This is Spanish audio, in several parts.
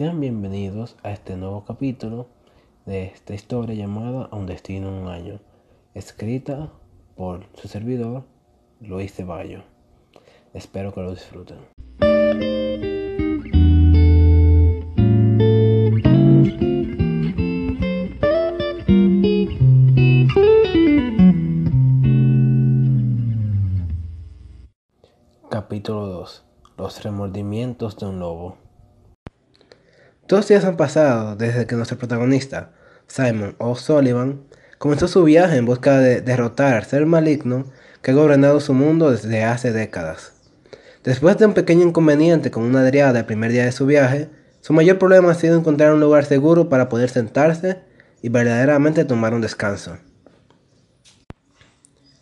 Sean bienvenidos a este nuevo capítulo de esta historia llamada A un destino en un año, escrita por su servidor Luis Ceballo. Espero que lo disfruten. Capítulo 2. Los remordimientos de un lobo. Dos días han pasado desde que nuestro protagonista, Simon O'Sullivan, comenzó su viaje en busca de derrotar al ser maligno que ha gobernado su mundo desde hace décadas. Después de un pequeño inconveniente con una driada el primer día de su viaje, su mayor problema ha sido encontrar un lugar seguro para poder sentarse y verdaderamente tomar un descanso.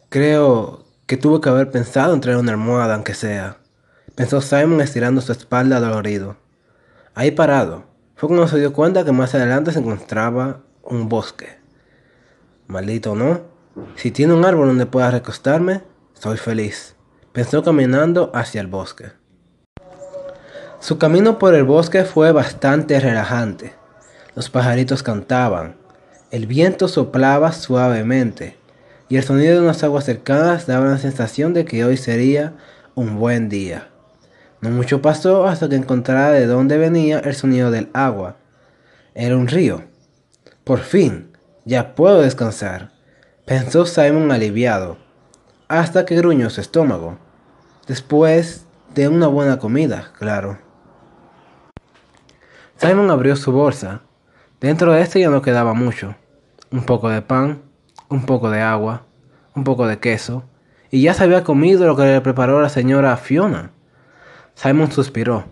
Creo que tuve que haber pensado en traer una almohada, aunque sea, pensó Simon estirando su espalda dolorido. Ahí parado, fue cuando se dio cuenta que más adelante se encontraba un bosque. Maldito no, si tiene un árbol donde pueda recostarme, soy feliz, pensó caminando hacia el bosque. Su camino por el bosque fue bastante relajante. Los pajaritos cantaban, el viento soplaba suavemente y el sonido de unas aguas cercanas daba la sensación de que hoy sería un buen día. No mucho pasó hasta que encontrara de dónde venía el sonido del agua. Era un río. Por fin, ya puedo descansar, pensó Simon aliviado, hasta que gruñó su estómago. Después de una buena comida, claro. Simon abrió su bolsa. Dentro de este ya no quedaba mucho. Un poco de pan, un poco de agua, un poco de queso, y ya se había comido lo que le preparó la señora Fiona. Simon suspiró.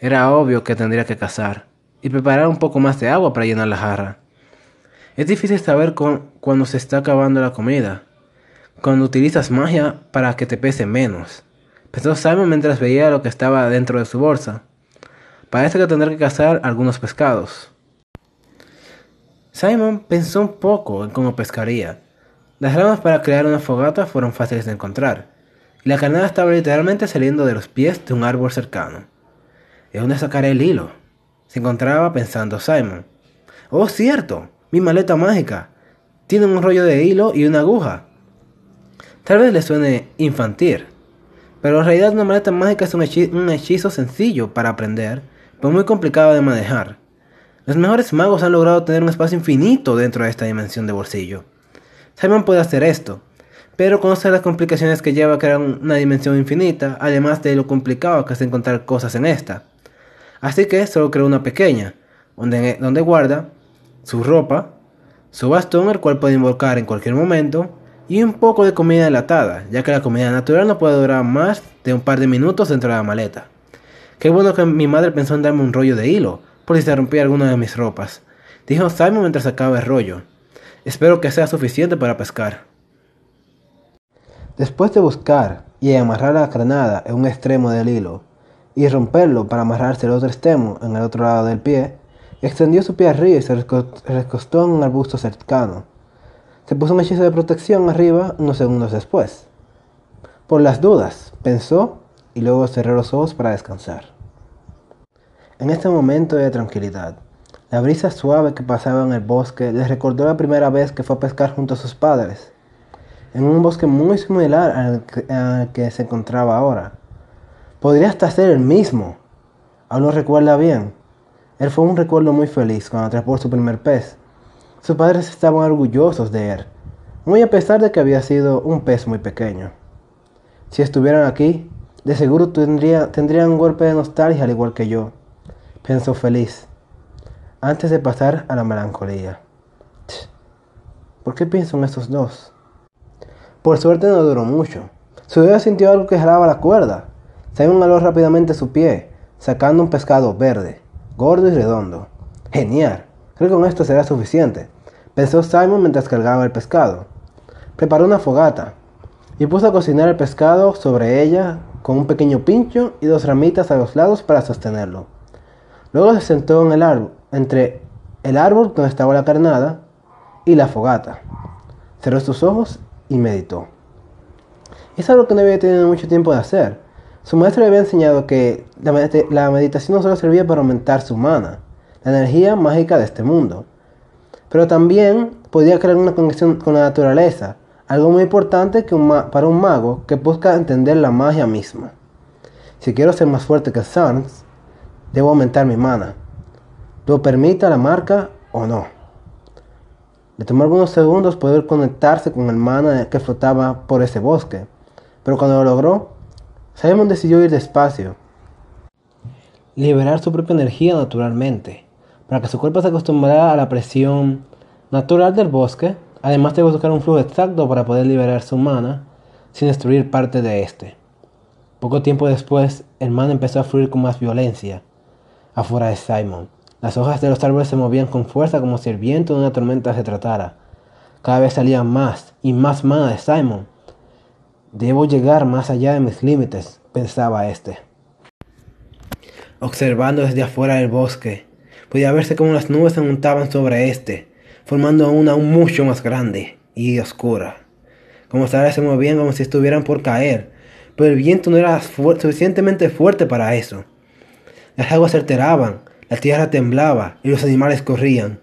Era obvio que tendría que cazar y preparar un poco más de agua para llenar la jarra. Es difícil saber cuando se está acabando la comida, cuando utilizas magia para que te pese menos. Pensó Simon mientras veía lo que estaba dentro de su bolsa. Parece que tendrá que cazar algunos pescados. Simon pensó un poco en cómo pescaría. Las ramas para crear una fogata fueron fáciles de encontrar, la carnada estaba literalmente saliendo de los pies de un árbol cercano. ¿De dónde sacaré el hilo? Se encontraba pensando Simon. Oh, cierto, mi maleta mágica. Tiene un rollo de hilo y una aguja. Tal vez le suene infantil, pero en realidad una maleta mágica es un hechizo, un hechizo sencillo para aprender, pero muy complicado de manejar. Los mejores magos han logrado tener un espacio infinito dentro de esta dimensión de bolsillo. Simon puede hacer esto, pero conoce las complicaciones que lleva a crear una dimensión infinita, además de lo complicado que es encontrar cosas en esta. Así que solo creó una pequeña, donde, donde guarda su ropa, su bastón, el cual puede invocar en cualquier momento, y un poco de comida enlatada, ya que la comida natural no puede durar más de un par de minutos dentro de la maleta. Qué bueno que mi madre pensó en darme un rollo de hilo, por si se rompía alguna de mis ropas, dijo Simon mientras sacaba el rollo. Espero que sea suficiente para pescar. Después de buscar y amarrar la granada en un extremo del hilo y romperlo para amarrarse el otro extremo en el otro lado del pie, extendió su pie arriba y se recostó en un arbusto cercano. Se puso un hechizo de protección arriba unos segundos después. Por las dudas, pensó y luego cerró los ojos para descansar. En este momento de tranquilidad, la brisa suave que pasaba en el bosque le recordó la primera vez que fue a pescar junto a sus padres, en un bosque muy similar al que, se encontraba ahora. Podría hasta ser el mismo. Aún lo recuerda bien. Él fue un recuerdo muy feliz cuando atrapó su primer pez. Sus padres estaban orgullosos de él, muy a pesar de que había sido un pez muy pequeño. Si estuvieran aquí, de seguro tendría, tendrían un golpe de nostalgia al igual que yo, pensó feliz, antes de pasar a la melancolía. ¿Por qué pienso en estos dos? Por suerte no duró mucho. Su dedo sintió algo que jalaba la cuerda. Simon aló rápidamente su pie, sacando un pescado verde, gordo y redondo. Genial. Creo que con esto será suficiente, pensó Simon mientras cargaba el pescado. Preparó una fogata y puso a cocinar el pescado sobre ella con un pequeño pincho y dos ramitas a los lados para sostenerlo. Luego se sentó en el árbol, entre el árbol donde estaba la carnada y la fogata. Cerró sus ojos y meditó. Es algo que no había tenido mucho tiempo de hacer, Su maestro le había enseñado que la meditación no solo servía para aumentar su mana, la energía mágica de este mundo, pero también podía crear una conexión con la naturaleza, algo muy importante para un mago que busca entender la magia misma. Si quiero ser más fuerte que Sans, debo aumentar mi mana. Lo permita la marca o no. Le tomó algunos segundos poder conectarse con el mana que flotaba por ese bosque, pero cuando lo logró, Simon decidió ir despacio, liberar su propia energía naturalmente, para que su cuerpo se acostumbrara a la presión natural del bosque, además de buscar un flujo exacto para poder liberar su mana sin destruir parte de este. Poco tiempo después, el mana empezó a fluir con más violencia afuera de Simon. Las hojas de los árboles se movían con fuerza como si el viento de una tormenta se tratara. Cada vez salía más y más mana de Simon, Debo llegar más allá de mis límites, pensaba este. Observando desde afuera del bosque, podía verse como las nubes se montaban sobre este, formando una aún mucho más grande y oscura. Como se movían como si estuvieran por caer, pero el viento no era suficientemente fuerte para eso. Las aguas se alteraban, la tierra temblaba y los animales corrían.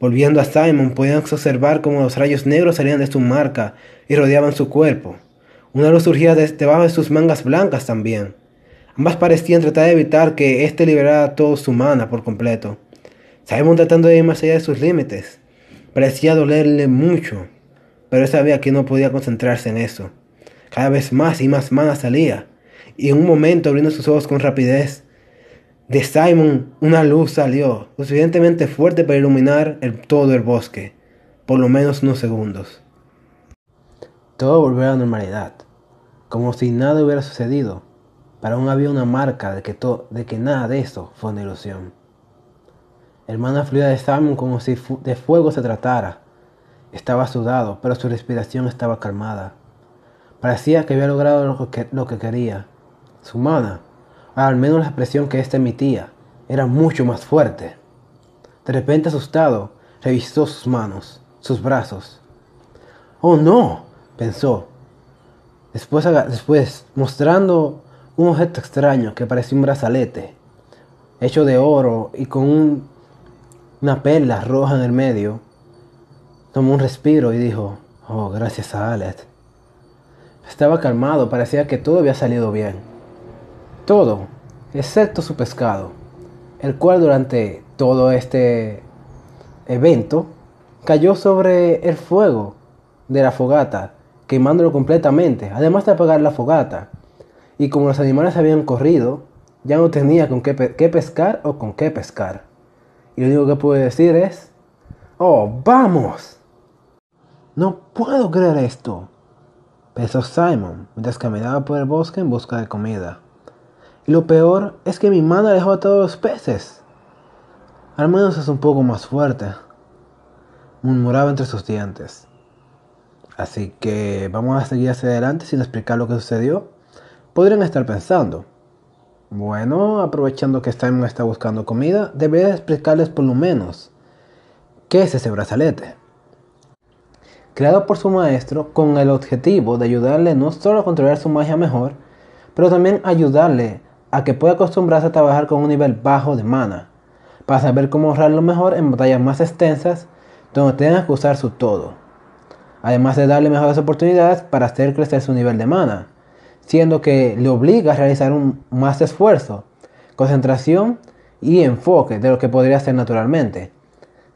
Volviendo a Simon, podían observar cómo los rayos negros salían de su marca y rodeaban su cuerpo. Una luz surgía debajo de sus mangas blancas también. Ambas parecían tratar de evitar que éste liberara todo su mana por completo. Simon tratando de ir más allá de sus límites. Parecía dolerle mucho, pero él sabía que no podía concentrarse en eso. Cada vez más y más mana salía, y en un momento abriendo sus ojos con rapidez, de Simon una luz salió, lo suficientemente fuerte para iluminar todo el bosque, por lo menos unos segundos. Todo volvió a la normalidad, como si nada hubiera sucedido, pero aún había una marca de que, de que nada de eso fue una ilusión. El mana fluía de Simon como si de fuego se tratara. Estaba sudado, pero su respiración estaba calmada. Parecía que había logrado lo que, lo que quería. Su mana, al menos la expresión que éste emitía, era mucho más fuerte. De repente asustado, revisó sus manos, sus brazos. ¡Oh no! pensó. Después, después, mostrando un objeto extraño que parecía un brazalete, hecho de oro y con una perla roja en el medio, tomó un respiro y dijo, oh, gracias a Alet. Estaba calmado, parecía que todo había salido bien. Todo, excepto su pescado, el cual durante todo este evento cayó sobre el fuego de la fogata quemándolo completamente, además de apagar la fogata. Y como los animales habían corrido, ya no tenía con qué, pescar o con qué pescar. Y lo único que pude decir es, ¡Oh, vamos! No puedo creer esto, pensó Simon mientras caminaba por el bosque en busca de comida. Y lo peor es que mi mano alejó a todos los peces. Al menos es un poco más fuerte, murmuraba entre sus dientes. Así que vamos a seguir hacia adelante sin explicar lo que sucedió. Podrían estar pensando, bueno, aprovechando que Simon está buscando comida, debería explicarles por lo menos qué es ese brazalete. Creado por su maestro con el objetivo de ayudarle no solo a controlar su magia mejor, pero también ayudarle a que pueda acostumbrarse a trabajar con un nivel bajo de mana, para saber cómo ahorrarlo mejor en batallas más extensas donde tengan que usar su todo además de darle mejores oportunidades para hacer crecer su nivel de mana, siendo que le obliga a realizar un más esfuerzo, concentración y enfoque de lo que podría hacer naturalmente.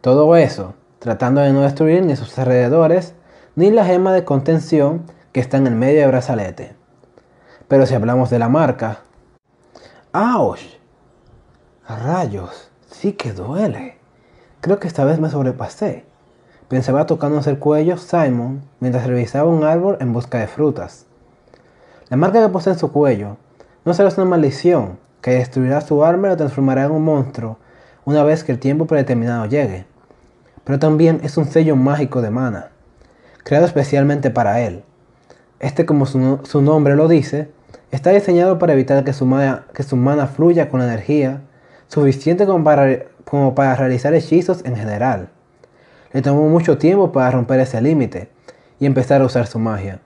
Todo eso, tratando de no destruir ni sus alrededores, ni la gema de contención que está en el medio del brazalete. Pero si hablamos de la marca... ¡Auch! Rayos, sí que duele. Creo que esta vez me sobrepasé. Pensaba tocándose el cuello Simon mientras revisaba un árbol en busca de frutas. La marca que posee en su cuello no será una maldición que destruirá su arma y lo transformará en un monstruo una vez que el tiempo predeterminado llegue. Pero también es un sello mágico de mana, creado especialmente para él. Este, como su, nombre lo dice, está diseñado para evitar que su, mana, fluya con energía suficiente como para realizar hechizos en general. Le tomó mucho tiempo para romper ese límite y empezar a usar su magia.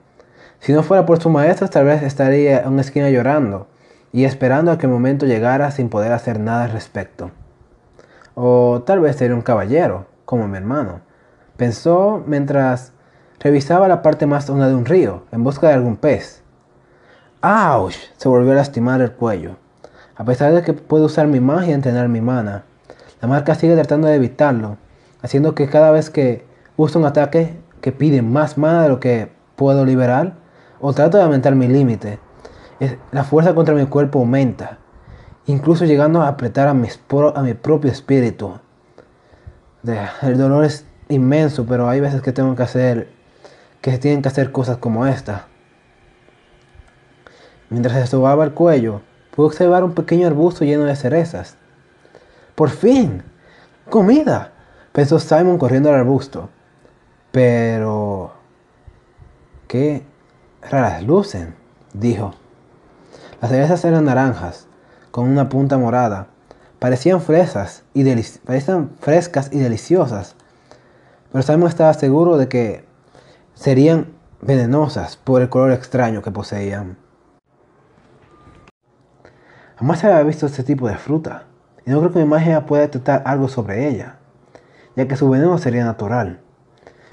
Si no fuera por su maestro, tal vez estaría en una esquina llorando y esperando a que el momento llegara sin poder hacer nada al respecto. O tal vez sería un caballero, como mi hermano. Pensó mientras revisaba la parte más honda de un río en busca de algún pez. ¡Auch! Se volvió a lastimar el cuello. A pesar de que puedo usar mi magia y entrenar mi mana, la marca sigue tratando de evitarlo, haciendo que cada vez que uso un ataque que pide más mana de lo que puedo liberar, o trato de aumentar mi límite, la fuerza contra mi cuerpo aumenta, incluso llegando a apretar a, a mi propio espíritu. El dolor es inmenso, pero hay veces que tengo que hacer, que tienen que hacer cosas como esta. Mientras se sobaba el cuello, pude observar un pequeño arbusto lleno de cerezas. ¡Por fin! ¡Comida! pensó Simon corriendo al arbusto. Pero... ¿Qué raras lucen? dijo. Las cerezas eran naranjas, con una punta morada. Parecían fresas y, parecían frescas y deliciosas. Pero Simon estaba seguro de que serían venenosas por el color extraño que poseían. Jamás había visto este tipo de fruta, y no creo que mi magia pueda detectar algo sobre ella, ya que su veneno sería natural.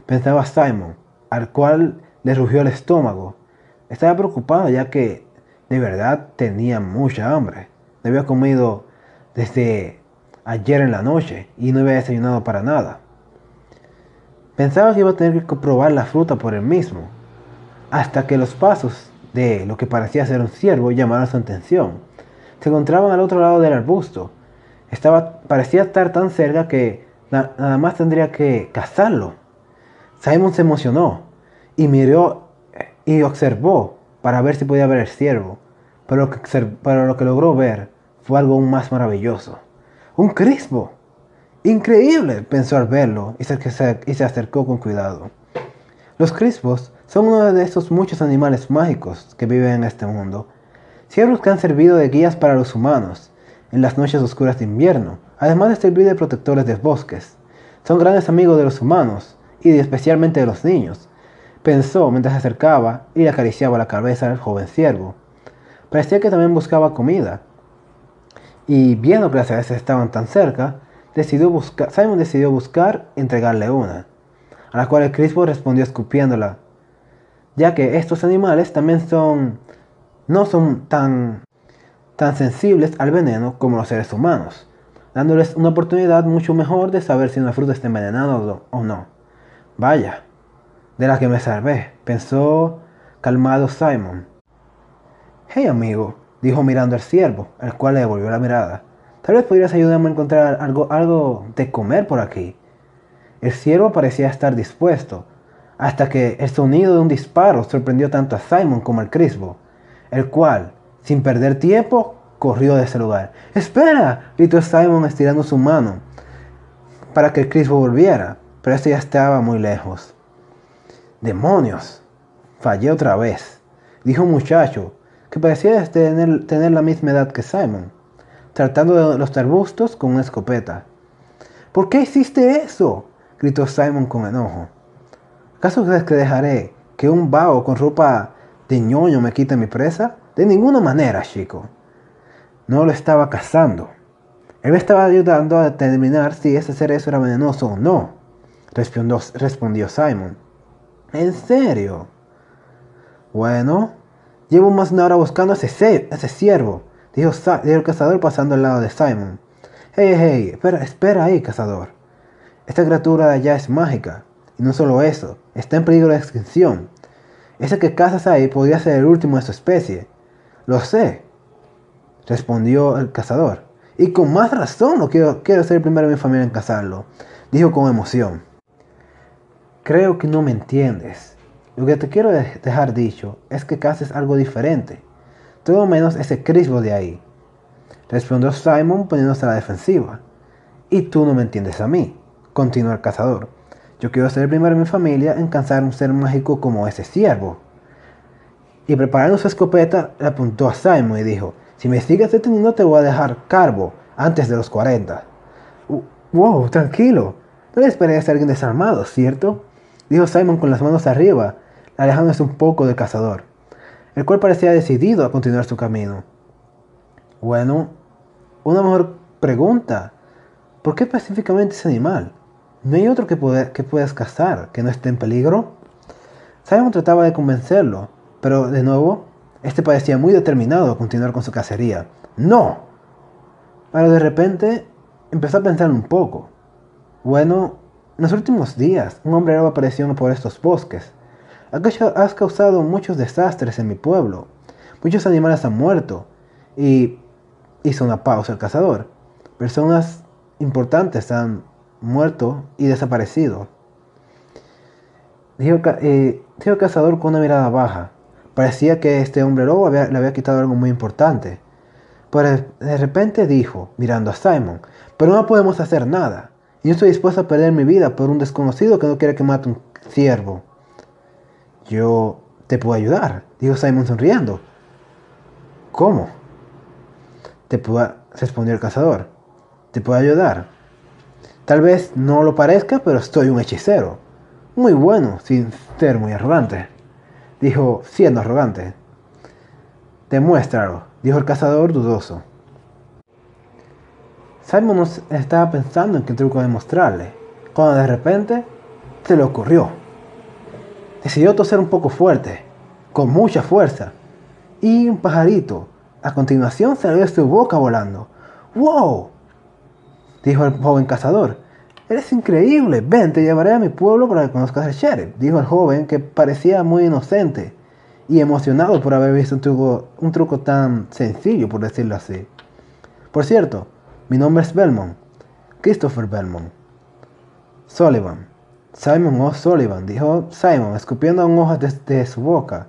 Pensaba Simon, al cual le rugió el estómago. Estaba preocupado ya que de verdad tenía mucha hambre. No había comido desde ayer en la noche y no había desayunado para nada. Pensaba que iba a tener que probar la fruta por él mismo, hasta que los pasos de lo que parecía ser un ciervo llamaron su atención se encontraban al otro lado del arbusto. Estaba, parecía estar tan cerca que nada más tendría que cazarlo. Simon se emocionó y miró eh, y observó para ver si podía ver el ciervo, pero pero lo que logró ver fue algo aún más maravilloso. ¡Un crispo! ¡Increíble! pensó al verlo y se acercó con cuidado. Los crispos son uno de esos muchos animales mágicos que viven en este mundo Ciervos que han servido de guías para los humanos en las noches oscuras de invierno, además de servir de protectores de bosques. Son grandes amigos de los humanos y especialmente de los niños, pensó mientras se acercaba y le acariciaba la cabeza al joven ciervo. Parecía que también buscaba comida. Y viendo que las aves estaban tan cerca, decidió buscar, Simon decidió buscar entregarle una, a la cual el crispo respondió escupiéndola, ya que estos animales también son no son tan, tan sensibles al veneno como los seres humanos, dándoles una oportunidad mucho mejor de saber si una fruta está envenenada o no. Vaya, de la que me salvé, pensó calmado Simon. Hey amigo, dijo mirando al ciervo, al cual le devolvió la mirada. Tal vez podrías ayudarme a encontrar algo, algo de comer por aquí. El ciervo parecía estar dispuesto, hasta que el sonido de un disparo sorprendió tanto a Simon como al crispo el cual, sin perder tiempo, corrió de ese lugar. ¡Espera! gritó Simon estirando su mano para que el Cristo volviera, pero este ya estaba muy lejos. ¡Demonios! Fallé otra vez, dijo un muchacho que parecía tener, tener la misma edad que Simon, tratando de los arbustos con una escopeta. ¿Por qué hiciste eso? gritó Simon con enojo. ¿Acaso crees que dejaré que un vago con ropa de ñoño me quita mi presa? De ninguna manera, chico. No lo estaba cazando. Él me estaba ayudando a determinar si ese cerezo era venenoso o no. Respondió, respondió Simon. ¿En serio? Bueno, llevo más de una hora buscando a ese, ese ciervo, dijo, el cazador pasando al lado de Simon. Hey, hey, espera, espera ahí, cazador. Esta criatura de allá es mágica. Y no solo eso, está en peligro de extinción. Ese que cazas ahí podría ser el último de su especie. Lo sé, respondió el cazador. Y con más razón no quiero, quiero ser el primero de mi familia en cazarlo, dijo con emoción. Creo que no me entiendes. Lo que te quiero dejar dicho es que cases algo diferente. Todo menos ese crispo de ahí. Respondió Simon poniéndose a la defensiva. Y tú no me entiendes a mí, continuó el cazador. Yo quiero ser el primero en mi familia en cazar un ser mágico como ese ciervo. Y preparando su escopeta, le apuntó a Simon y dijo, si me sigues deteniendo te voy a dejar carbo antes de los 40. wow, tranquilo. No le esperé a ser alguien desarmado, ¿cierto? Dijo Simon con las manos arriba, alejándose un poco del cazador, el cual parecía decidido a continuar su camino. Bueno, una mejor pregunta. ¿Por qué específicamente ese animal? ¿No hay otro que, que puedas cazar que no esté en peligro? Simon trataba de convencerlo, pero de nuevo, este parecía muy determinado a continuar con su cacería. ¡No! Pero de repente empezó a pensar un poco. Bueno, en los últimos días, un hombre nuevo apareció por estos bosques. Has causado muchos desastres en mi pueblo. Muchos animales han muerto. Y hizo una pausa el cazador. Personas importantes han muerto y desaparecido. Dijo, eh, el cazador con una mirada baja. Parecía que este hombre lobo le había quitado algo muy importante. Pero de repente dijo, mirando a Simon, pero no podemos hacer nada. Y yo estoy dispuesto a perder mi vida por un desconocido que no quiere que mate un ciervo. Yo te puedo ayudar, dijo Simon sonriendo. ¿Cómo? Te puedo, respondió el cazador. Te puedo ayudar. Tal vez no lo parezca, pero estoy un hechicero. Muy bueno, sin ser muy arrogante. Dijo, siendo arrogante. Demuéstralo, dijo el cazador dudoso. Simon estaba pensando en qué truco demostrarle, cuando de repente se le ocurrió. Decidió toser un poco fuerte, con mucha fuerza, y un pajarito a continuación salió de su boca volando. ¡Wow! Dijo el joven cazador. Eres increíble. Ven, te llevaré a mi pueblo para que conozcas al sheriff, dijo el joven que parecía muy inocente y emocionado por haber visto un truco, un truco tan sencillo, por decirlo así. Por cierto, mi nombre es Belmont, Christopher Belmont. Sullivan. Simon O. Sullivan, dijo Simon, escupiendo un hoja desde su boca,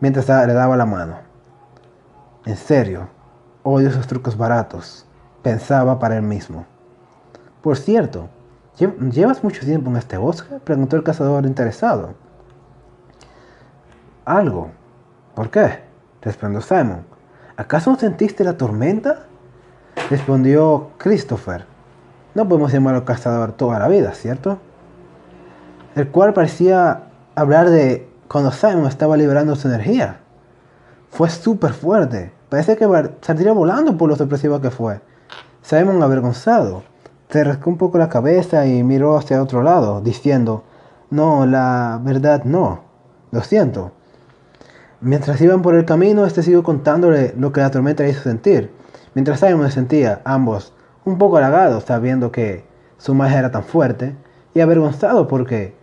mientras le daba la mano. En serio, odio esos trucos baratos, pensaba para él mismo. Por cierto, ¿llevas mucho tiempo en este bosque? preguntó el cazador interesado. Algo. ¿Por qué? respondió Simon. ¿Acaso no sentiste la tormenta? Respondió Christopher. No podemos llamarlo cazador toda la vida, ¿cierto? El cual parecía hablar de cuando Simon estaba liberando su energía. Fue súper fuerte. Parece que saldría volando por lo sorpresivo que fue. Simon, avergonzado, se rascó un poco la cabeza y miró hacia otro lado, diciendo, no, la verdad no. Lo siento. Mientras iban por el camino, este siguió contándole lo que la tormenta hizo sentir. Mientras Simon se sentía, ambos, un poco halagados sabiendo que su magia era tan fuerte, y avergonzado porque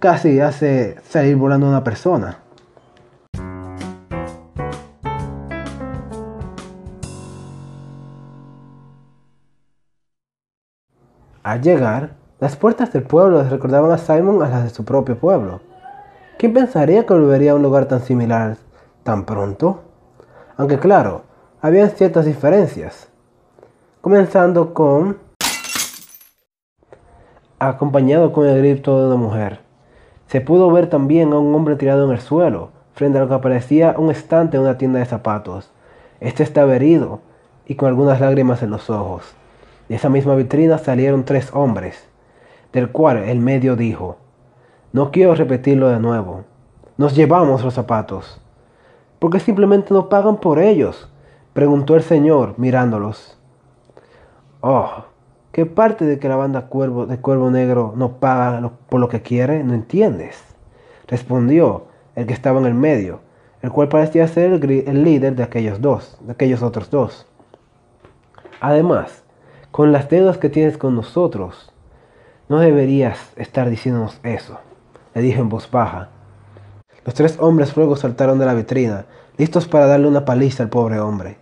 casi hace salir volando una persona. Al llegar, las puertas del pueblo les recordaban a Simon a las de su propio pueblo. ¿Quién pensaría que volvería a un lugar tan similar tan pronto? Aunque claro, había ciertas diferencias. Comenzando con... acompañado con el grito de una mujer. Se pudo ver también a un hombre tirado en el suelo, frente a lo que parecía un estante en una tienda de zapatos. Este estaba herido y con algunas lágrimas en los ojos. De esa misma vitrina salieron tres hombres, del cual el medio dijo, no quiero repetirlo de nuevo. Nos llevamos los zapatos. ¿Por qué simplemente no pagan por ellos? Preguntó el señor mirándolos. Oh, ¿qué parte de que la banda de Cuervo Negro no paga por lo que quiere? ¿No entiendes? Respondió el que estaba en el medio, el cual parecía ser el líder de aquellos dos, de aquellos otros dos. Además, con las deudas que tienes con nosotros, no deberías estar diciéndonos eso le dijo en voz baja. Los tres hombres luego saltaron de la vitrina, listos para darle una paliza al pobre hombre.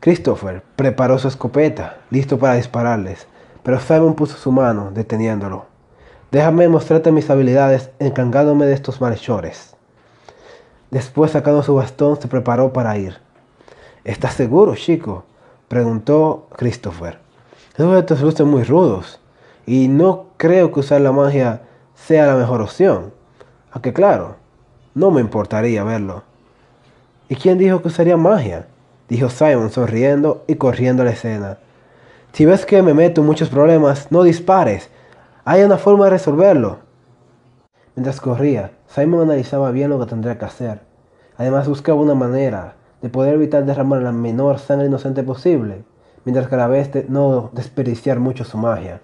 Christopher preparó su escopeta, listo para dispararles, pero Simon puso su mano, deteniéndolo. Déjame mostrarte mis habilidades encargándome de estos malhechores. Después, sacando su bastón, se preparó para ir. ¿Estás seguro, chico? preguntó Christopher. Esos estos lucen muy rudos, y no creo que usar la magia sea la mejor opción. Aunque claro, no me importaría verlo. ¿Y quién dijo que usaría magia? Dijo Simon sonriendo y corriendo a la escena. Si ves que me meto en muchos problemas, no dispares. Hay una forma de resolverlo. Mientras corría, Simon analizaba bien lo que tendría que hacer. Además buscaba una manera de poder evitar derramar la menor sangre inocente posible, mientras que a la vez no desperdiciar mucho su magia.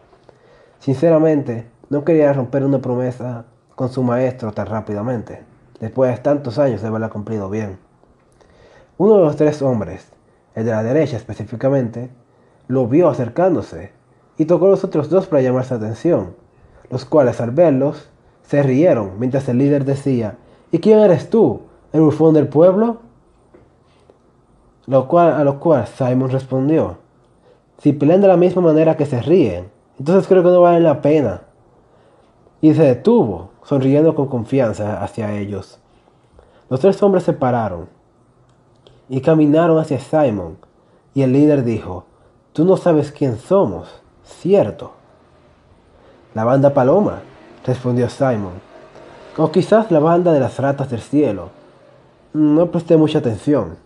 Sinceramente, no quería romper una promesa con su maestro tan rápidamente, después de tantos años de haberla cumplido bien. Uno de los tres hombres, el de la derecha específicamente, lo vio acercándose y tocó a los otros dos para llamar su atención, los cuales al verlos se rieron mientras el líder decía, ¿y quién eres tú? ¿El bufón del pueblo? Lo cual, a lo cual Simon respondió, si pelean de la misma manera que se ríen, entonces creo que no vale la pena. Y se detuvo, sonriendo con confianza hacia ellos. Los tres hombres se pararon y caminaron hacia Simon, y el líder dijo, Tú no sabes quién somos, ¿cierto? La banda Paloma, respondió Simon. O quizás la banda de las ratas del cielo. No presté mucha atención.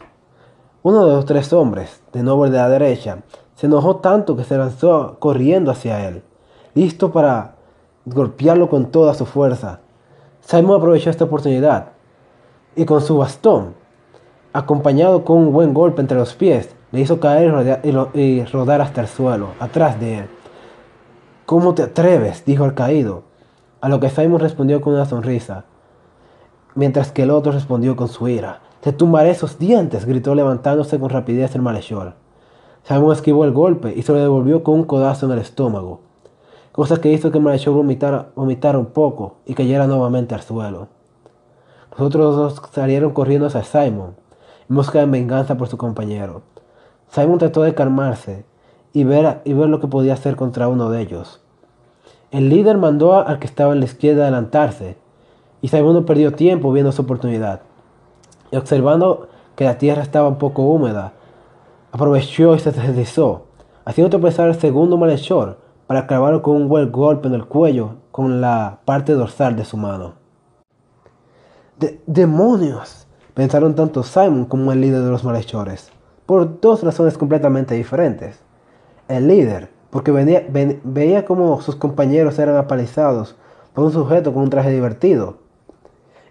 Uno de los tres hombres, de nuevo el de la derecha, se enojó tanto que se lanzó corriendo hacia él, listo para golpearlo con toda su fuerza. Simon aprovechó esta oportunidad y con su bastón, acompañado con un buen golpe entre los pies, le hizo caer y rodar hasta el suelo, atrás de él. ¿Cómo te atreves? dijo el caído, a lo que Simon respondió con una sonrisa, mientras que el otro respondió con su ira. Te tumbaré esos dientes, gritó levantándose con rapidez el malhechor. Simon esquivó el golpe y se lo devolvió con un codazo en el estómago, cosa que hizo que malhechor vomitara, vomitara un poco y cayera nuevamente al suelo. Los otros dos salieron corriendo hacia Simon, en busca de venganza por su compañero. Simon trató de calmarse y ver, y ver lo que podía hacer contra uno de ellos. El líder mandó al que estaba en la izquierda adelantarse, y Simon no perdió tiempo viendo su oportunidad. Y observando que la tierra estaba un poco húmeda, aprovechó y se deslizó, haciendo tropezar al segundo malhechor para clavarlo con un buen golpe en el cuello con la parte dorsal de su mano. ¡Demonios! pensaron tanto Simon como el líder de los malhechores, por dos razones completamente diferentes. El líder, porque veía como sus compañeros eran apalizados por un sujeto con un traje divertido.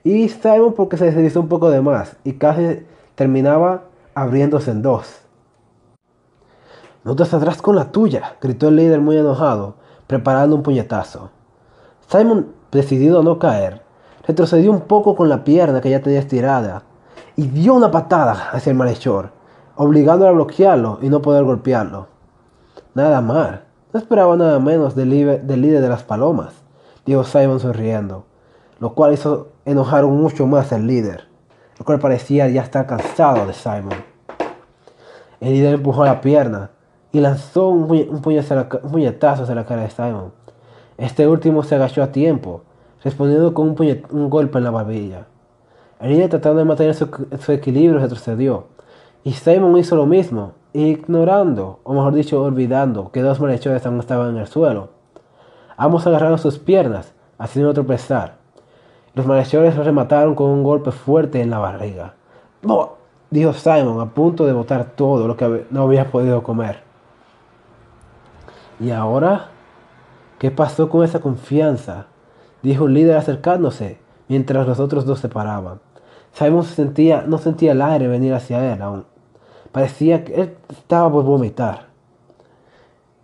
Y Simon porque se deslizó un poco de más y casi terminaba abriéndose en dos. No te saldrás con la tuya, gritó el líder muy enojado, preparando un puñetazo. Simon, decidido a no caer, retrocedió un poco con la pierna que ya tenía estirada y dio una patada hacia el malhechor, obligándolo a bloquearlo y no poder golpearlo. Nada más, no esperaba nada menos del, líder de las palomas, dijo Simon sonriendo, lo cual hizo enojar mucho más al líder, el cual parecía ya estar cansado de Simon. El líder empujó la pierna y lanzó un, puñetazo hacia la cara de Simon. Este último se agachó a tiempo, respondiendo con un, golpe en la barbilla. El líder tratando de mantener su, su equilibrio retrocedió, y Simon hizo lo mismo, ignorando, o mejor dicho, olvidando que dos malhechores aún estaban en el suelo. Ambos agarraron sus piernas, haciendo tropezar. Los malhechores lo remataron con un golpe fuerte en la barriga. ¡No! dijo Simon, a punto de botar todo lo que no había podido comer. ¿Y ahora? ¿Qué pasó con esa confianza? dijo el líder acercándose, mientras los otros dos se paraban. Simon sentía, no sentía el aire venir hacia él aún. Parecía que él estaba por vomitar.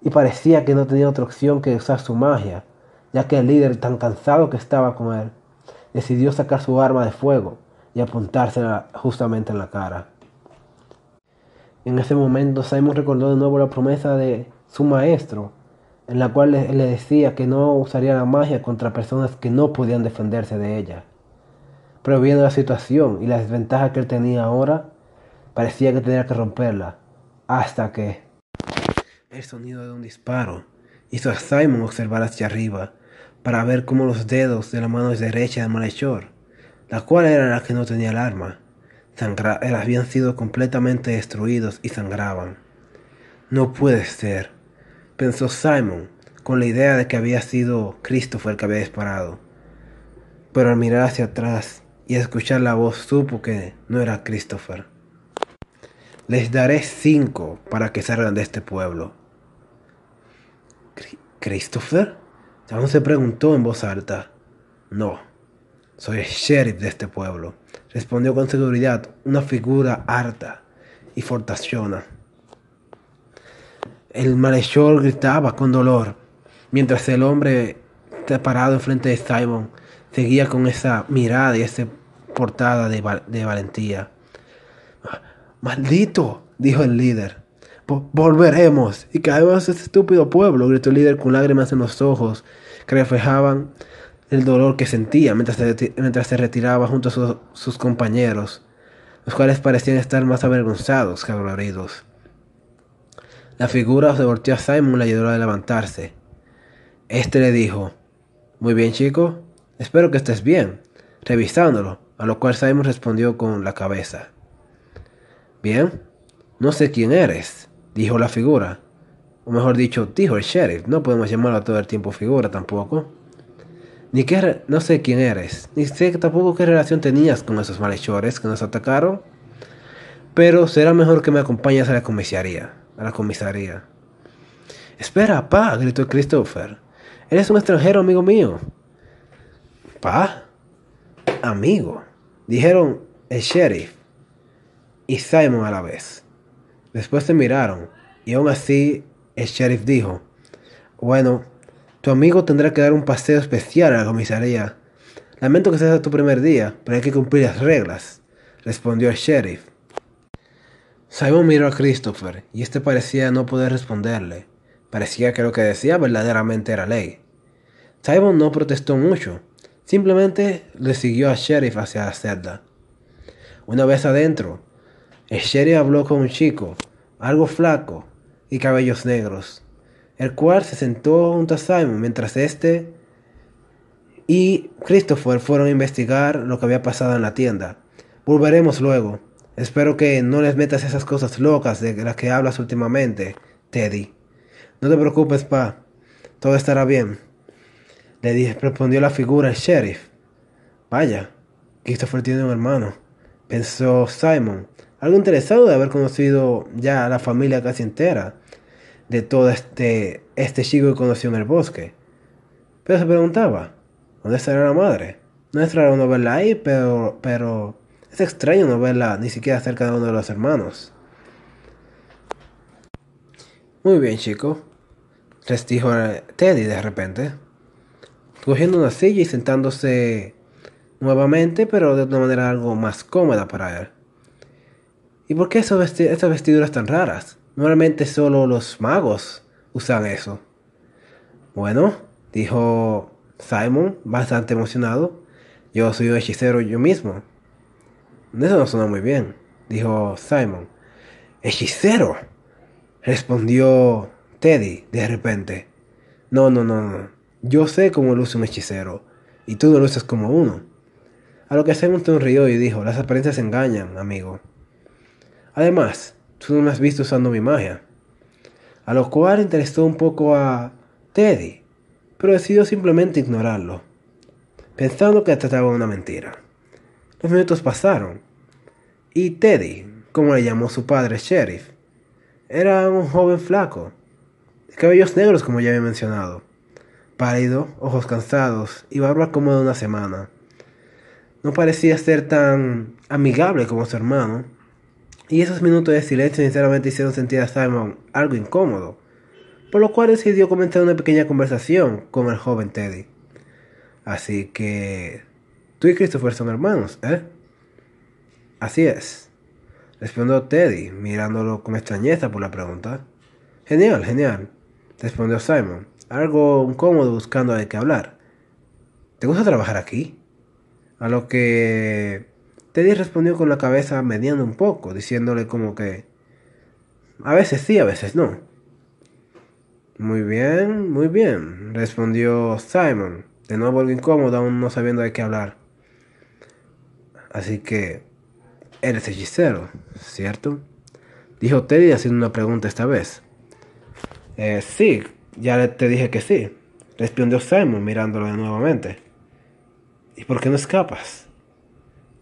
Y parecía que no tenía otra opción que usar su magia, ya que el líder, tan cansado que estaba con él, decidió sacar su arma de fuego y apuntársela justamente en la cara. En ese momento Simon recordó de nuevo la promesa de su maestro, en la cual le, le decía que no usaría la magia contra personas que no podían defenderse de ella. Pero viendo la situación y la desventaja que él tenía ahora, Parecía que tenía que romperla, hasta que... El sonido de un disparo hizo a Simon observar hacia arriba para ver cómo los dedos de la mano derecha del malhechor, la cual era la que no tenía el arma, habían sido completamente destruidos y sangraban. No puede ser, pensó Simon, con la idea de que había sido Christopher el que había disparado. Pero al mirar hacia atrás y escuchar la voz supo que no era Christopher. Les daré cinco para que salgan de este pueblo. ¿Christopher? Aún se preguntó en voz alta. No, Soy el sheriff de este pueblo, respondió con seguridad una figura harta y fortaciona. El malhechor gritaba con dolor, mientras el hombre parado enfrente de Simon seguía con esa mirada y esa portada de, valentía. Maldito, dijo el líder. Volveremos y caemos a este estúpido pueblo, gritó el líder con lágrimas en los ojos que reflejaban el dolor que sentía mientras se, mientras se retiraba junto a sus compañeros, los cuales parecían estar más avergonzados que doloridos. La figura se volteó a Simon y le ayudó a levantarse. Este le dijo, Muy bien, chico, espero que estés bien, revisándolo, a lo cual Simon respondió con la cabeza. Bien, no sé quién eres, dijo la figura. O mejor dicho, dijo el sheriff. No podemos llamarlo todo el tiempo figura tampoco. Ni que no sé quién eres, ni sé tampoco qué relación tenías con esos malhechores que nos atacaron. Pero será mejor que me acompañes a la comisaría a la comisaría. Espera, pa, gritó Christopher. Eres un extranjero, amigo mío. Pa, amigo, dijeron el sheriff y Simon a la vez. Después se miraron y aún así el sheriff dijo, bueno, tu amigo tendrá que dar un paseo especial a la comisaría. Lamento que sea tu primer día, pero hay que cumplir las reglas, respondió el sheriff. Simon miró a Christopher y este parecía no poder responderle. Parecía que lo que decía verdaderamente era ley. Simon no protestó mucho, simplemente le siguió al sheriff hacia la celda. Una vez adentro, el sheriff habló con un chico, algo flaco y cabellos negros, el cual se sentó junto a Simon mientras este y Christopher fueron a investigar lo que había pasado en la tienda. Volveremos luego, Espero que no les metas esas cosas locas de las que hablas últimamente, Teddy. No te preocupes, pa. Todo estará bien. Le respondió la figura el sheriff. Vaya, Christopher tiene un hermano, pensó Simon, algo interesado de haber conocido ya a la familia casi entera de todo este, este chico que conoció en el bosque. Pero se preguntaba, ¿dónde estará la madre? No es raro no verla ahí, pero, pero es extraño no verla ni siquiera cerca de uno de los hermanos. Muy bien, chico, les dijo Teddy de repente, cogiendo una silla y sentándose nuevamente, pero de una manera algo más cómoda para él. ¿Y por qué esas vestiduras tan raras? Normalmente solo los magos usan eso. Bueno, dijo Simon, bastante emocionado. Yo soy un hechicero yo mismo. Eso no suena muy bien, dijo Simon. ¡Hechicero! respondió Teddy de repente. No, no, no, no. Yo sé cómo luce un hechicero, y tú no luces como uno. A lo que Simon sonrió y dijo, las apariencias engañan, amigo. Además, tú no me has visto usando mi magia. A lo cual interesó un poco a Teddy, pero decidió simplemente ignorarlo, pensando que trataba de una mentira. Los minutos pasaron, y Teddy, como le llamó su padre sheriff, era un joven flaco, de cabellos negros como ya había mencionado, pálido, ojos cansados y barba como de una semana. No parecía ser tan amigable como su hermano, y esos minutos de silencio sinceramente hicieron sentir a Simon algo incómodo, por lo cual decidió comenzar una pequeña conversación con el joven Teddy. Así que Tú y Christopher son hermanos, ¿eh? Así es. Respondió Teddy, mirándolo con extrañeza por la pregunta. Genial, genial. Respondió Simon, algo incómodo buscando de qué hablar. ¿Te gusta trabajar aquí? A lo que Teddy respondió con la cabeza mediando un poco, diciéndole como que... A veces sí, a veces no. Muy bien, muy bien, respondió Simon, de nuevo algo incómodo, aún no sabiendo de qué hablar. Así que eres hechicero, ¿cierto? Dijo Teddy haciendo una pregunta esta vez. Eh, sí, ya te dije que sí. Respondió Simon mirándolo nuevamente. ¿Y por qué no escapas?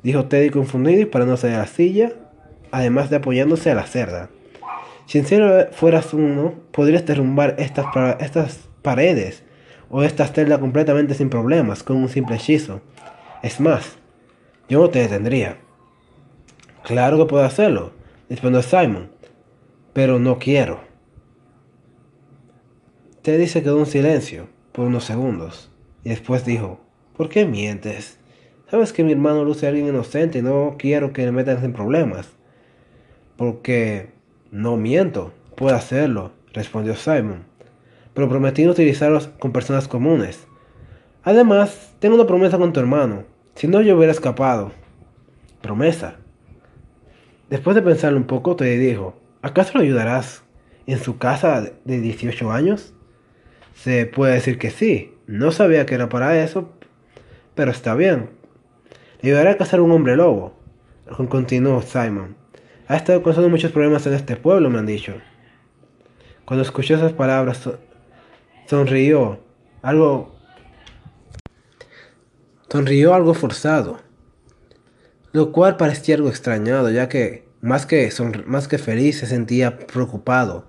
Dijo Teddy confundido y parándose de la silla, además de apoyándose a la cerda. Si en serio fueras uno, podrías derrumbar estas, estas paredes o esta celda completamente sin problemas con un simple hechizo Es más, yo no te detendría. Claro que puedo hacerlo, respondió Simon, pero no quiero. Teddy se quedó en silencio por unos segundos y después dijo, ¿por qué mientes? Sabes que mi hermano luce a alguien inocente y no quiero que le metan en problemas. Porque no miento, puedo hacerlo, respondió Simon, pero prometí no utilizarlos con personas comunes. Además, tengo una promesa con tu hermano, si no yo hubiera escapado. Promesa. Después de pensarlo un poco, te dijo, ¿acaso lo ayudarás en su casa de 18 años? Se puede decir que sí, no sabía que era para eso, pero está bien. Le ayudaré a cazar un hombre lobo, continuó Simon. Ha estado causando muchos problemas en este pueblo, me han dicho. Cuando escuchó esas palabras, sonrió, algo... Sonrió algo forzado, lo cual parecía algo extrañado, ya que más que, más que feliz se sentía preocupado.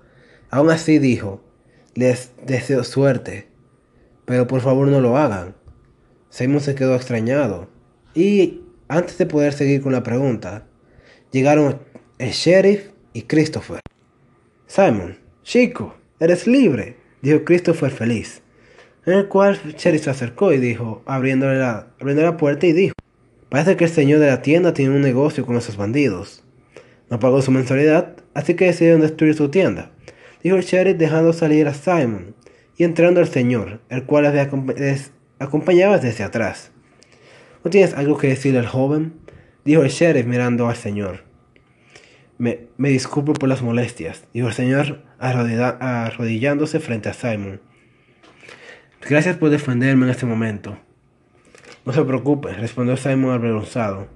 Aún así dijo, les deseo suerte, pero por favor no lo hagan. Simon se quedó extrañado. Y antes de poder seguir con la pregunta, llegaron el sheriff y Christopher. Simon, chico, eres libre, dijo Christopher feliz. En el cual sheriff se acercó y dijo, abriéndole la, abriendo la puerta y dijo, parece que el señor de la tienda tiene un negocio con esos bandidos. No pagó su mensualidad, así que decidieron destruir su tienda, dijo el sheriff dejando salir a Simon y entrando al señor, el cual les acompañaba desde atrás. ¿No tienes algo que decirle al joven? dijo el sheriff mirando al señor. Me, disculpo por las molestias, dijo el señor arrodillándose frente a Simon. Gracias por defenderme en este momento. No se preocupe, respondió Simon avergonzado.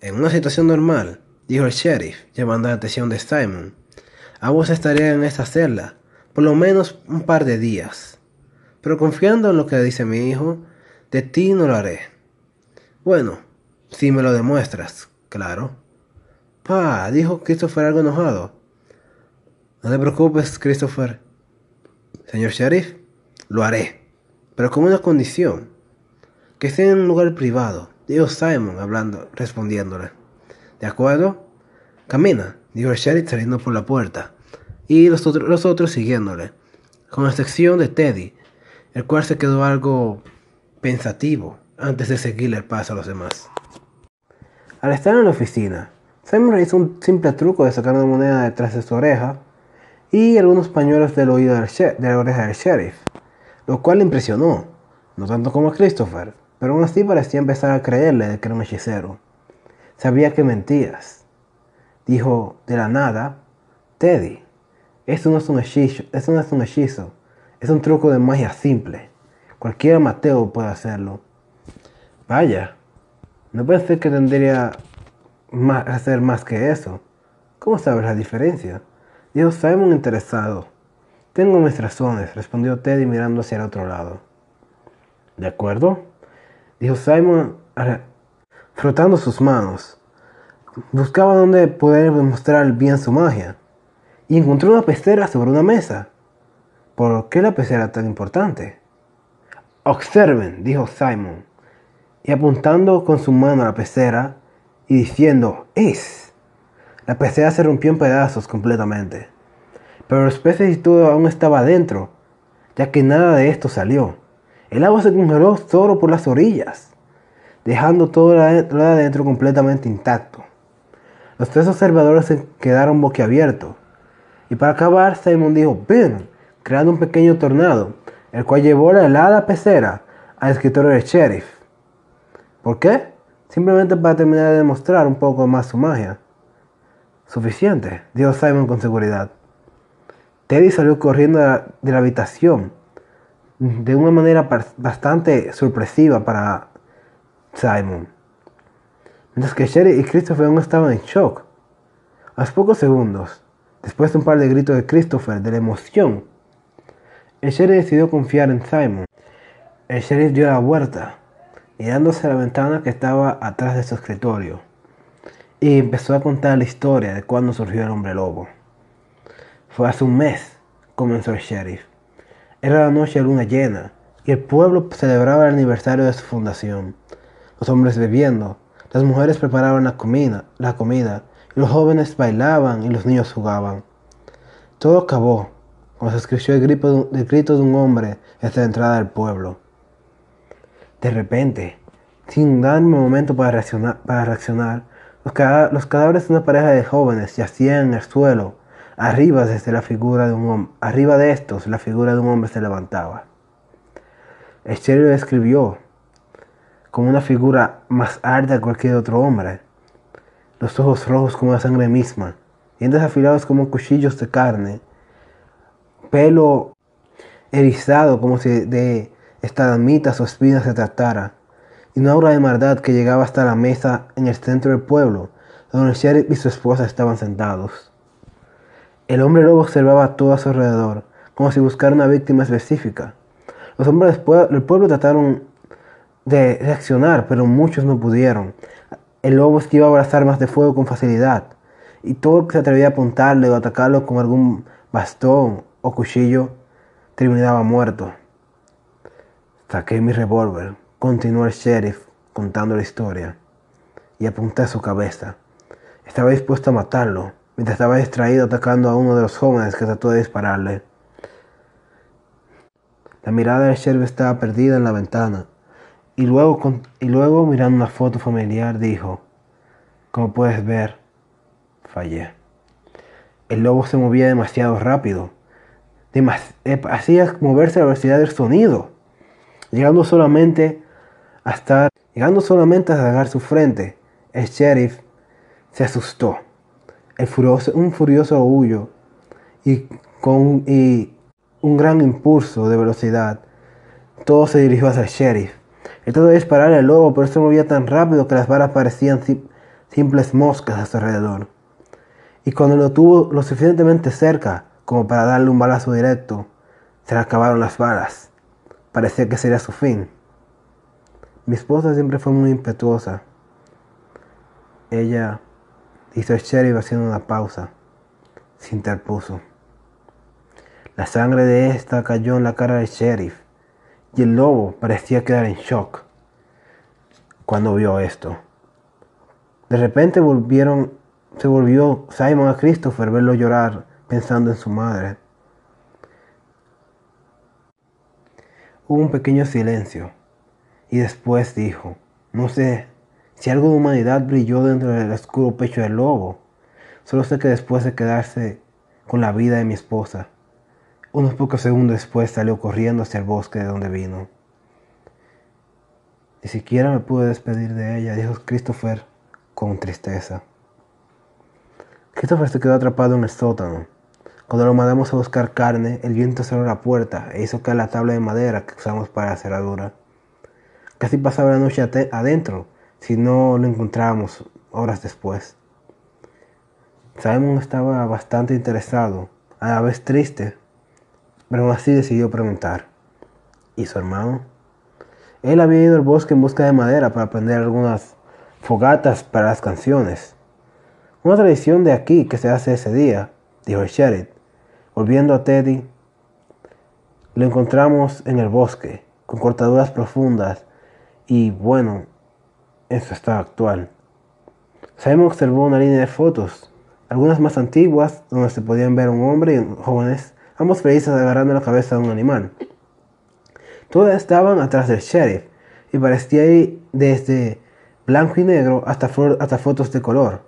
En una situación normal, dijo el sheriff, llamando la atención de Simon, ambos estarían en esta celda por lo menos un par de días. Pero confiando en lo que dice mi hijo, de ti no lo haré. Bueno, si me lo demuestras, claro. Pa, dijo Christopher algo enojado. No te preocupes, Christopher. Señor sheriff, lo haré, pero con una condición. Que esté en un lugar privado, dijo Simon hablando, respondiéndole. ¿De acuerdo? Camina, dijo el sheriff saliendo por la puerta, y los, otros, los otros siguiéndole, con excepción de Teddy, el cual se quedó algo pensativo antes de seguirle el paso a los demás. Al estar en la oficina, Simon realizó un simple truco de sacar una moneda detrás de su oreja y algunos pañuelos del oído de la oreja del sheriff, lo cual le impresionó, no tanto como a Christopher, pero aún así parecía empezar a creerle de que era un hechicero. Sabía que mentías. Dijo de la nada, Teddy, esto no es un hechizo, esto no es un hechizo, es un truco de magia simple. Cualquier Mateo puede hacerlo. Vaya, no pensé que tendría hacer más que eso. ¿Cómo sabes la diferencia? Dijo Simon interesado. Tengo mis razones, respondió Teddy mirando hacia el otro lado. ¿De acuerdo? Dijo Simon frotando sus manos. Buscaba dónde poder demostrar bien su magia. Y encontró una pecera sobre una mesa. ¿Por qué la pecera tan importante? Observen, dijo Simon, y apuntando con su mano a la pecera, y diciendo, es. La pecera se rompió en pedazos completamente. Pero los peces y todo aún estaba adentro, ya que nada de esto salió. El agua se congeló solo por las orillas, dejando todo lo de adentro completamente intacto. Los tres observadores se quedaron boquiabiertos. Y para acabar, Simon dijo, ven, creando un pequeño tornado, el cual llevó la helada pecera al escritorio del sheriff. ¿Por qué? simplemente para terminar de demostrar un poco más su magia. Suficiente, dijo Simon con seguridad. Teddy salió corriendo de la, habitación de una manera bastante sorpresiva para Simon. Mientras que Sherry y Christopher aún estaban en shock. A los pocos segundos, después de un par de gritos de Christopher de la emoción, el decidió confiar en Simon. El sheriff dio la vuelta mirándose a la ventana que estaba atrás de su escritorio, y empezó a contar la historia de cuando surgió el hombre lobo. Fue hace un mes, comenzó el sheriff. Era la noche de luna llena, y el pueblo celebraba el aniversario de su fundación. los hombres bebiendo, las mujeres preparaban la comida, la comida, y los jóvenes bailaban y los niños jugaban. Todo acabó cuando se escuchó el grito, de un hombre desde la entrada del pueblo. De repente, sin darme momento para reaccionar, los, cadáveres de una pareja de jóvenes yacían en el suelo. Arriba, desde la figura de un hombre, arriba de estos, la figura de un hombre se levantaba. El sheriff escribió como una figura más alta que cualquier otro hombre. Los ojos rojos como la sangre misma, dientes afilados como cuchillos de carne, pelo erizado como si de estalagmitas o espinas se tratara, y una aura de maldad que llegaba hasta la mesa en el centro del pueblo, donde sheriff y su esposa estaban sentados. El hombre lobo observaba todo a su alrededor, como si buscara una víctima específica. Los hombres del pueblo trataron de reaccionar, pero muchos no pudieron. El lobo esquivaba las armas de fuego con facilidad, y todo el que se atrevía a apuntarle o atacarlo con algún bastón o cuchillo terminaba muerto. Saqué mi revólver, continuó el sheriff contando la historia, y apunté a su cabeza. Estaba dispuesto a matarlo, mientras estaba distraído atacando a uno de los jóvenes que trató de dispararle. La mirada del sheriff estaba perdida en la ventana, y luego, y luego mirando una foto familiar dijo, como puedes ver, fallé. El lobo se movía demasiado rápido. Eh, hacía moverse a la velocidad del sonido, llegando solamente a estar, llegando solamente a sacar su frente. El sheriff se asustó. El furioso, un furioso huyo y con y un gran impulso de velocidad, todo se dirigió hacia el sheriff. Él trató de disparar al lobo, pero se movía tan rápido que las balas parecían simples moscas a su alrededor. Y cuando lo tuvo lo suficientemente cerca como para darle un balazo directo, se le acabaron las balas. Parecía que sería su fin. Mi esposa siempre fue muy impetuosa. Ella hizo sheriff haciendo una pausa. Se interpuso. La sangre de esta cayó en la cara del sheriff y el lobo parecía quedar en shock cuando vio esto. De repente se volvió Simon a Christopher verlo llorar pensando en su madre. Hubo un pequeño silencio y después dijo, no sé si algo de humanidad brilló dentro del oscuro pecho del lobo. Solo sé que después de quedarse con la vida de mi esposa, unos pocos segundos después salió corriendo hacia el bosque de donde vino. Ni siquiera me pude despedir de ella, dijo Christopher con tristeza. Christopher se quedó atrapado en el sótano. Cuando lo mandamos a buscar carne, el viento cerró la puerta e hizo caer la tabla de madera que usamos para la cerradura. Casi pasaba la noche adentro si no lo encontrábamos horas después. Simon estaba bastante interesado, a la vez triste, pero aún así decidió preguntar. ¿Y su hermano? Él había ido al bosque en busca de madera para prender algunas fogatas para las canciones. Una tradición de aquí que se hace ese día, dijo el sheriff. Volviendo a Teddy, lo encontramos en el bosque, con cortaduras profundas y, bueno, en su estado actual. Simon observó una línea de fotos, algunas más antiguas, donde se podían ver un hombre y jóvenes ambos felices agarrando la cabeza de un animal. Todas estaban atrás del sheriff y parecía ir desde blanco y negro hasta, hasta fotos de color,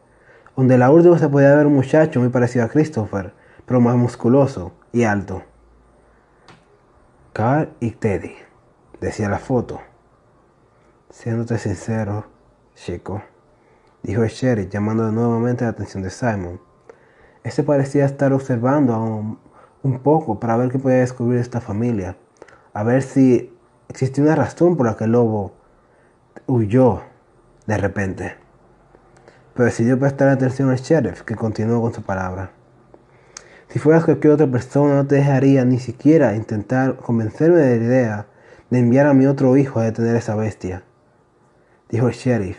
donde la última se podía ver un muchacho muy parecido a Christopher, pero más musculoso y alto. Carl y Teddy, decía la foto. Siéndote sincero, chico, dijo sheriff llamando nuevamente la atención de Simon. Este parecía estar observando un un poco para ver qué podía descubrir esta familia, a ver si existía una razón por la que el lobo huyó de repente. Pero decidió prestar atención al sheriff, que continuó con su palabra. Si fueras cualquier otra persona, no te dejaría ni siquiera intentar convencerme de la idea de enviar a mi otro hijo a detener a esa bestia, dijo el sheriff.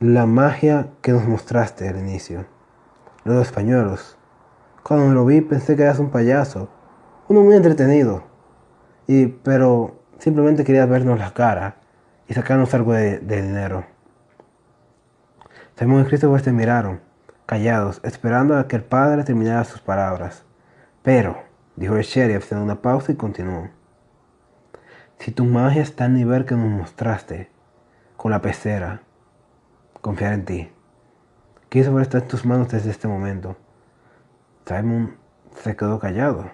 La magia que nos mostraste al inicio, los españoles, cuando lo vi pensé que eras un payaso, uno muy entretenido, y pero simplemente quería vernos la cara y sacarnos algo de, dinero. Simón y Christopher se miraron, callados, esperando a que el padre terminara sus palabras. Pero, dijo el sheriff haciendo una pausa y continuó. Si tu magia está al nivel que nos mostraste con la pecera, confiar en ti. Christopher está en tus manos desde este momento. Simon se quedó callado.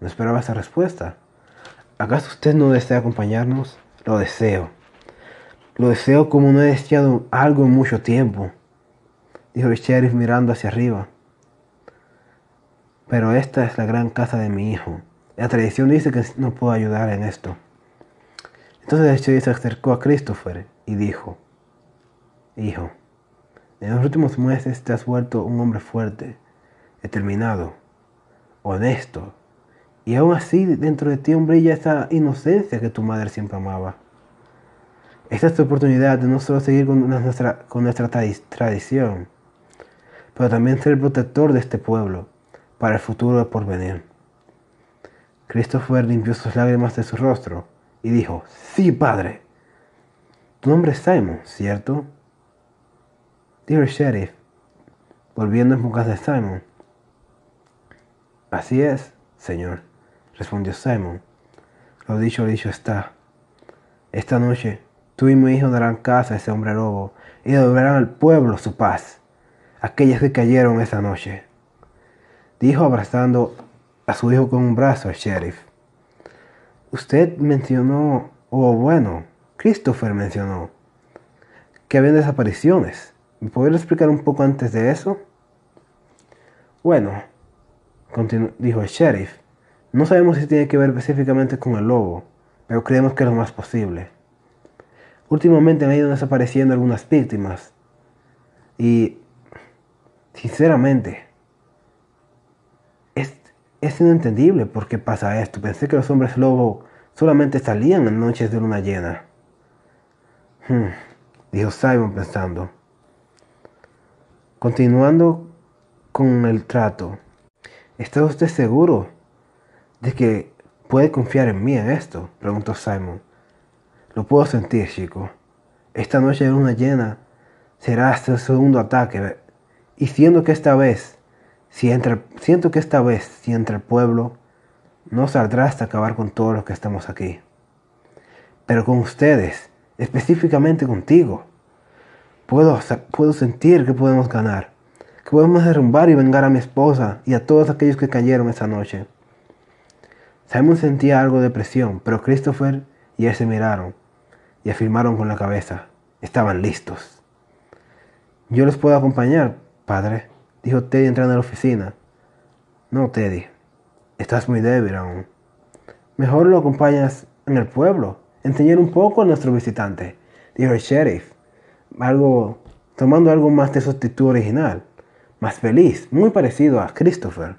No esperaba esa respuesta. ¿Acaso usted no desea acompañarnos? Lo deseo. Lo deseo como no he deseado algo en mucho tiempo, dijo el sheriff mirando hacia arriba. Pero esta es la gran casa de mi hijo. La tradición dice que no puedo ayudar en esto. Entonces se acercó a Christopher y dijo, Hijo, en los últimos meses te has vuelto un hombre fuerte, determinado, honesto, y aún así dentro de ti brilla esa inocencia que tu madre siempre amaba. Esta es tu oportunidad de no solo seguir con nuestra, con nuestra tradición, pero también ser el protector de este pueblo para el futuro por venir. Christopher limpió sus lágrimas de su rostro y dijo, sí, padre. Tu nombre es Simon, ¿cierto? Dijo el sheriff, volviendo en bocas de Simon. Así es, señor, respondió Simon. Lo dicho, lo dicho está. Esta noche Tú y mi hijo darán casa a ese hombre lobo y devolverán al pueblo su paz, aquellas que cayeron esa noche. Dijo abrazando a su hijo con un brazo al sheriff. Usted mencionó, o bueno, Christopher mencionó, que había desapariciones. ¿Me podría explicar un poco antes de eso? Bueno, dijo el sheriff, no sabemos si tiene que ver específicamente con el lobo, pero creemos que es lo más posible. Últimamente han ido desapareciendo algunas víctimas. Y sinceramente, es, inentendible por qué pasa esto. Pensé que los hombres lobo solamente salían en noches de luna llena. Hmm, dijo Simon pensando. Continuando con el trato. ¿Está usted seguro de que puede confiar en mí en esto? preguntó Simon. Lo puedo sentir, chico. Esta noche de luna llena será este segundo ataque. Y siento que esta vez, si entra, siento que esta vez, si entra el pueblo, no saldrá hasta acabar con todos los que estamos aquí. Pero con ustedes, específicamente contigo, puedo, puedo sentir que podemos ganar, que podemos derrumbar y vengar a mi esposa y a todos aquellos que cayeron esa noche. Simon sentía algo de presión, pero Christopher y él se miraron y afirmaron con la cabeza. Estaban listos. Yo les puedo acompañar, padre, dijo Teddy entrando a la oficina. No, Teddy, estás muy débil aún. Mejor lo acompañas en el pueblo, enseñar un poco a nuestro visitante, dijo el sheriff, algo, tomando algo más de su actitud original, más feliz, muy parecido a Christopher.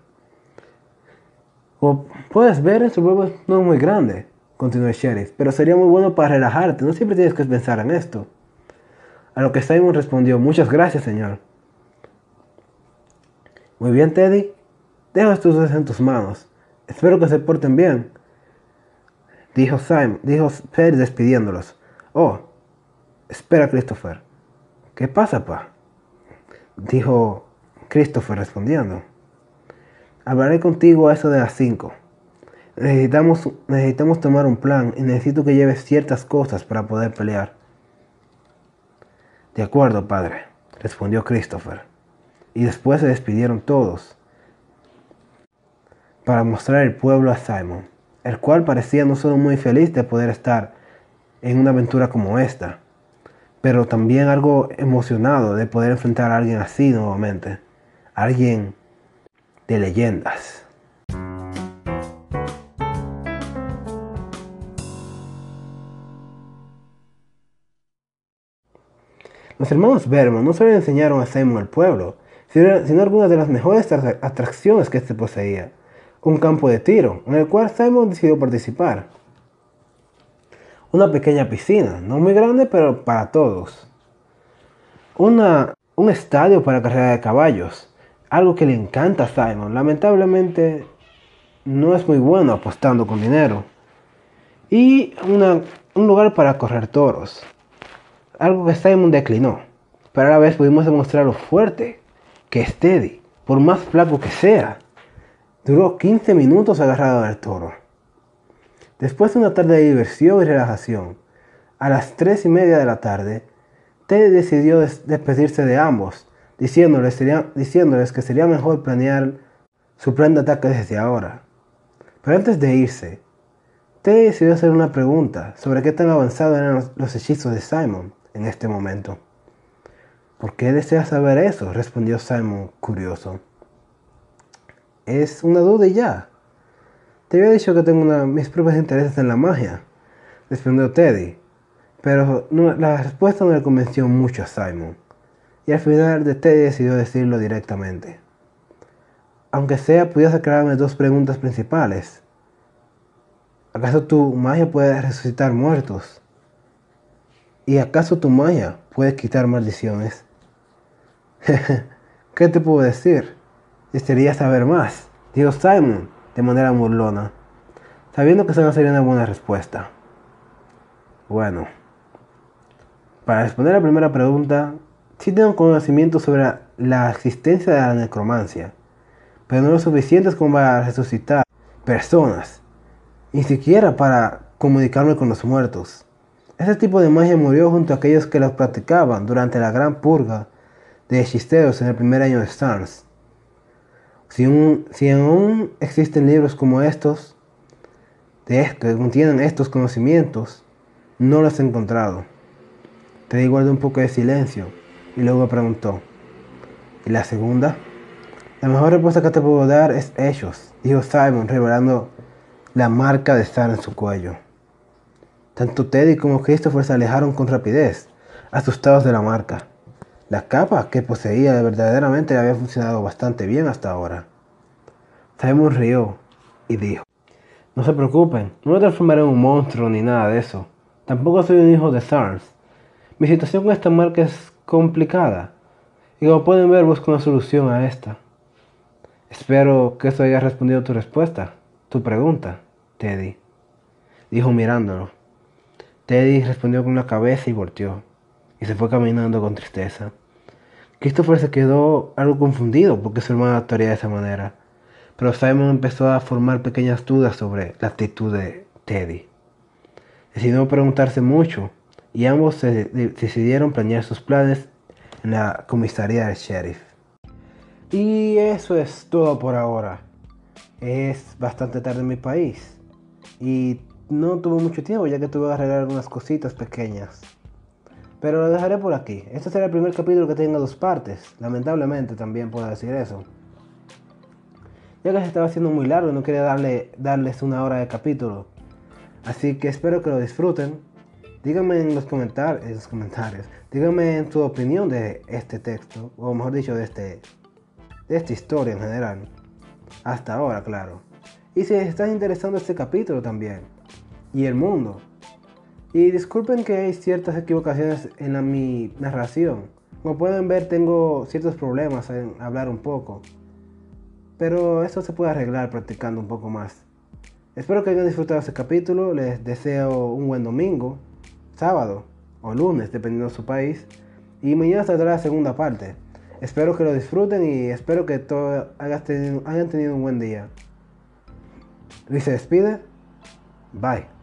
Como puedes ver, nuestro pueblo no es muy grande, continuó el sheriff, pero sería muy bueno para relajarte, no siempre tienes que pensar en esto. A lo que Simon respondió, muchas gracias, señor. Muy bien, Teddy. Deja estos dos en tus manos. Espero que se porten bien. Dijo Simon, dijo Teddy despidiéndolos. Oh, espera, Christopher. ¿Qué pasa, pa? Dijo Christopher respondiendo. Hablaré contigo a eso de las cinco. Necesitamos, necesitamos tomar un plan y necesito que lleves ciertas cosas para poder pelear. De acuerdo, padre, respondió Christopher. Y después se despidieron todos para mostrar el pueblo a Simon, el cual parecía no solo muy feliz de poder estar en una aventura como esta, pero también algo emocionado de poder enfrentar a alguien así nuevamente, alguien de leyendas. Los hermanos Berman no solo enseñaron a Simon al pueblo, sino algunas de las mejores atracciones que este poseía. Un campo de tiro, en el cual Simon decidió participar. Una pequeña piscina, no muy grande, pero para todos. Una, un estadio para carrera de caballos, algo que le encanta a Simon. Lamentablemente no es muy bueno apostando con dinero. y un lugar para correr toros. Algo que Simon declinó, pero a la vez pudimos demostrar lo fuerte que es Teddy, por más flaco que sea. Duró 15 minutos agarrado al toro. Después de una tarde de diversión y relajación, a las 3 y media de la tarde, Teddy decidió despedirse de ambos, diciéndoles, diciéndoles que sería mejor planear su plan de ataque desde ahora. Pero antes de irse, Teddy decidió hacer una pregunta sobre qué tan avanzados eran los, hechizos de Simon en este momento. ¿Por qué deseas saber eso? respondió Simon, curioso. Es una duda y ya. Te había dicho que tengo mis propios intereses en la magia, respondió Teddy. Pero la respuesta no le convenció mucho a Simon. Y al final de Teddy decidió decirlo directamente. Aunque sea, pudiese aclararme dos preguntas principales. ¿Acaso tu magia puede resucitar muertos? ¿Y acaso tu magia puede quitar maldiciones? ¿Qué te puedo decir? Desearía saber más, dijo Simon de manera burlona, sabiendo que esa no sería una buena respuesta. Bueno, para responder a la primera pregunta, sí tengo conocimiento sobre la existencia de la necromancia, pero no lo suficientes como para resucitar personas ni siquiera para comunicarme con los muertos. Ese tipo de magia murió junto a aquellos que la practicaban durante la gran purga de hechiceros en el primer año de Stars. Si, si aún existen libros como estos, de que contienen estos conocimientos, no los he encontrado. Teddy guardó un poco de silencio y luego preguntó, ¿y la segunda? La mejor respuesta que te puedo dar es ellos, dijo Simon, revelando la marca de estar en su cuello. Tanto Teddy como Christopher se alejaron con rapidez, asustados de la marca. La capa que poseía verdaderamente había funcionado bastante bien hasta ahora. Simon rió y dijo, No se preocupen, no me transformaré en un monstruo ni nada de eso. Tampoco soy un hijo de Sarns. Mi situación con esta marca es complicada, y como pueden ver busco una solución a esta. Espero que eso haya respondido a tu respuesta. Tu pregunta, Teddy, dijo mirándolo. Teddy respondió con la cabeza y volteó, y se fue caminando con tristeza. Christopher se quedó algo confundido porque su hermano actuaría de esa manera, pero Simon empezó a formar pequeñas dudas sobre la actitud de Teddy. Decidió preguntarse mucho y ambos se decidieron planear sus planes en la comisaría del sheriff. Y eso es todo por ahora es bastante tarde en mi país y no tuve mucho tiempo ya que tuve que arreglar algunas cositas pequeñas. Pero lo dejaré por aquí. Este será el primer capítulo que tenga dos partes. Lamentablemente también puedo decir eso. Ya que se estaba haciendo muy largo no quería darle, darles una hora de capítulo. Así que espero que lo disfruten. Díganme en los comentarios, díganme en su opinión de este texto, o mejor dicho, de, este, de esta historia en general. Hasta ahora, claro. Y si les está interesando este capítulo también. Y el mundo. Y disculpen que hay ciertas equivocaciones en mi narración. Como pueden ver, tengo ciertos problemas en hablar un poco. Pero esto se puede arreglar practicando un poco más. Espero que hayan disfrutado este capítulo. Les deseo un buen domingo, sábado o lunes, dependiendo de su país. Y mañana saldrá la segunda parte. Espero que lo disfruten y espero que todos hayan tenido un buen día. Luis se despide. Bye.